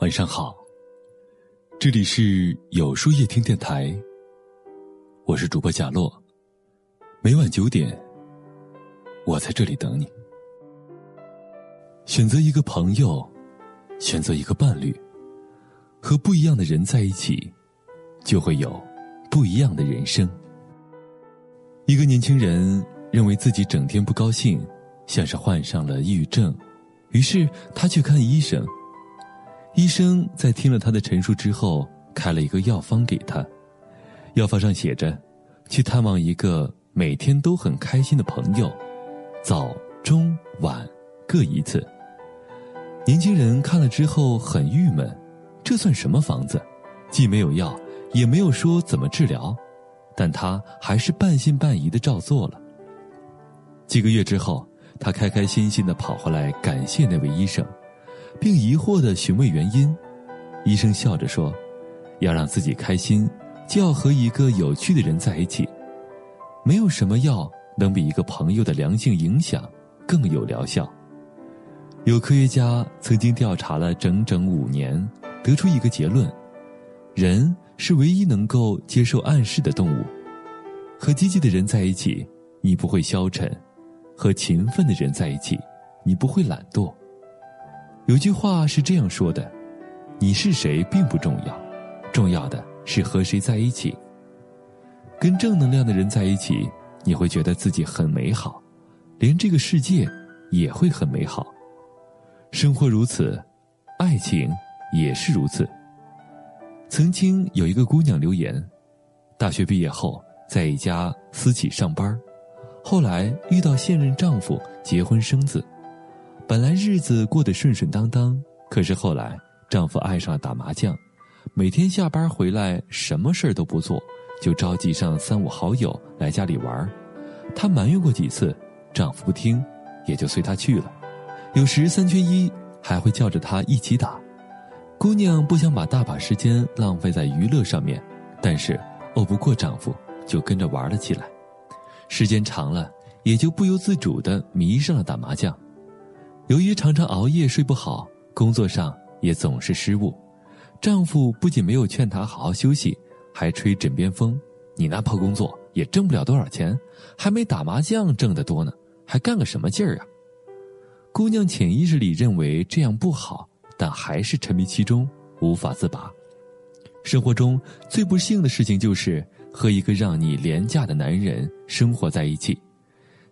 晚上好，这里是有书夜听电台，我是主播贾洛。每晚九点，我在这里等你。选择一个朋友，选择一个伴侣，和不一样的人在一起，就会有不一样的人生。一个年轻人认为自己整天不高兴，像是患上了抑郁症，于是他去看医生。医生在听了他的陈述之后，开了一个药方给他，药方上写着：去探望一个每天都很开心的朋友，早、中、晚各一次。年轻人看了之后很郁闷，这算什么房子？既没有药，也没有说怎么治疗。但他还是半信半疑的照做了。几个月之后，他开开心心的跑回来感谢那位医生，并疑惑的询问原因。医生笑着说：“要让自己开心，就要和一个有趣的人在一起。没有什么药能比一个朋友的良性影响更有疗效。”有科学家曾经调查了整整五年，得出一个结论：人。是唯一能够接受暗示的动物。和积极的人在一起，你不会消沉；和勤奋的人在一起，你不会懒惰。有句话是这样说的：“你是谁并不重要，重要的是和谁在一起。”跟正能量的人在一起，你会觉得自己很美好，连这个世界也会很美好。生活如此，爱情也是如此。曾经有一个姑娘留言，大学毕业后在一家私企上班，后来遇到现任丈夫，结婚生子，本来日子过得顺顺当当，可是后来丈夫爱上了打麻将，每天下班回来什么事儿都不做，就召集上三五好友来家里玩儿她埋怨过几次，丈夫不听，也就随她去了，有时三缺一还会叫着她一起打。姑娘不想把大把时间浪费在娱乐上面，但是拗不过丈夫，就跟着玩了起来。时间长了，也就不由自主的迷上了打麻将。由于常常熬夜睡不好，工作上也总是失误。丈夫不仅没有劝她好好休息，还吹枕边风：“你那破工作也挣不了多少钱，还没打麻将挣得多呢，还干个什么劲儿啊？”姑娘潜意识里认为这样不好。但还是沉迷其中，无法自拔。生活中最不幸的事情就是和一个让你廉价的男人生活在一起，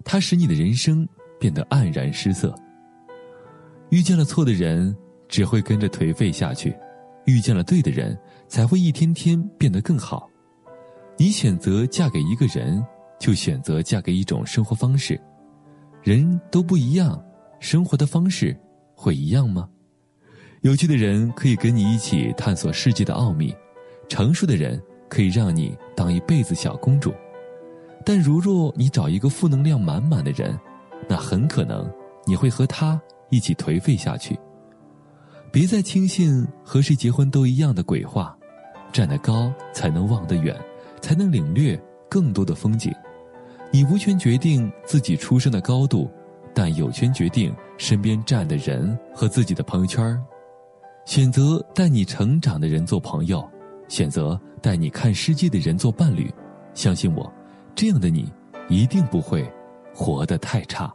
他使你的人生变得黯然失色。遇见了错的人，只会跟着颓废下去；遇见了对的人，才会一天天变得更好。你选择嫁给一个人，就选择嫁给一种生活方式。人都不一样，生活的方式会一样吗？有趣的人可以跟你一起探索世界的奥秘，成熟的人可以让你当一辈子小公主，但如若你找一个负能量满满的人，那很可能你会和他一起颓废下去。别再轻信和谁结婚都一样的鬼话，站得高才能望得远，才能领略更多的风景。你无权决定自己出生的高度，但有权决定身边站的人和自己的朋友圈选择带你成长的人做朋友，选择带你看世界的人做伴侣，相信我，这样的你一定不会活得太差。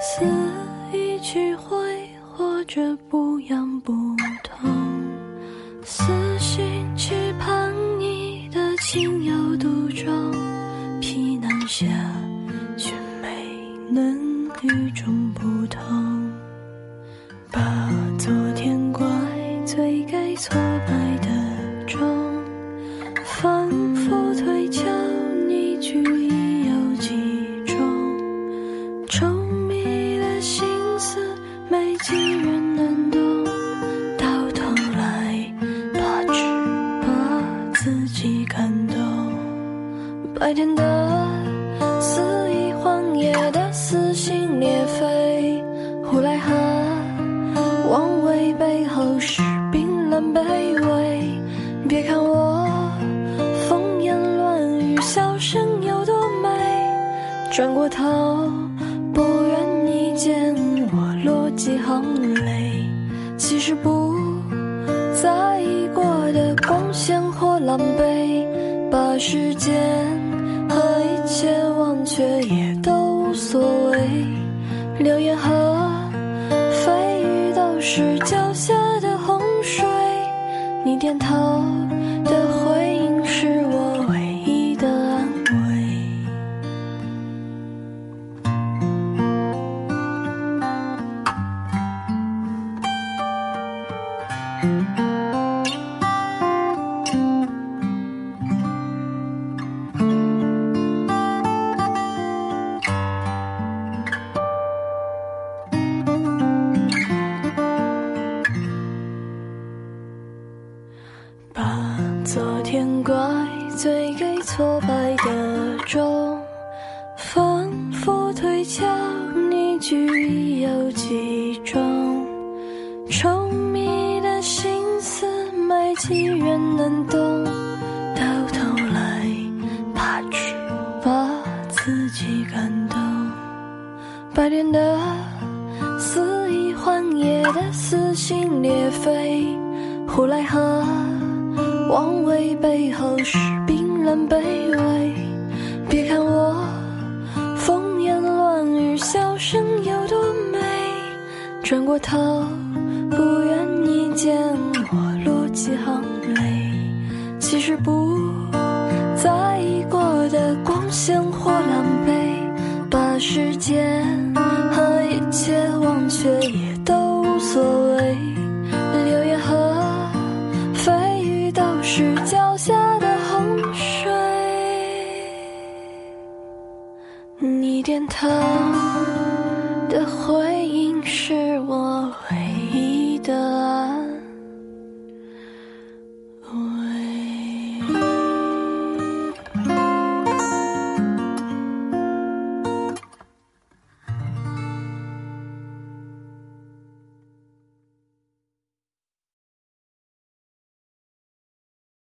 似一曲回，或者不痒不痛，思绪期盼你的情有独钟。皮囊下，却没能与众不同。把昨天怪罪给挫败的钟，反感动。白天的肆意荒野的撕心裂肺，呼来河望为背后是冰冷卑微。别看我风言乱语，笑声有多美，转过头不愿你见我落几行泪。其实不狼狈，把时间和一切忘却也都无所谓。流言和蜚语都是脚下的洪水，你点头昨天怪罪给挫败的钟，反复推敲你句意有几种，稠密的心思没几人能懂，到头来怕只把自己感动。白天的肆意荒野的撕心裂肺，胡来河。望为背后是冰冷卑微，别看我风言乱语，笑声有多美。转过头，不愿你见我落几行泪。其实不在意过的光鲜或狼狈，把时间和一切忘却也下的洪水，你点头的回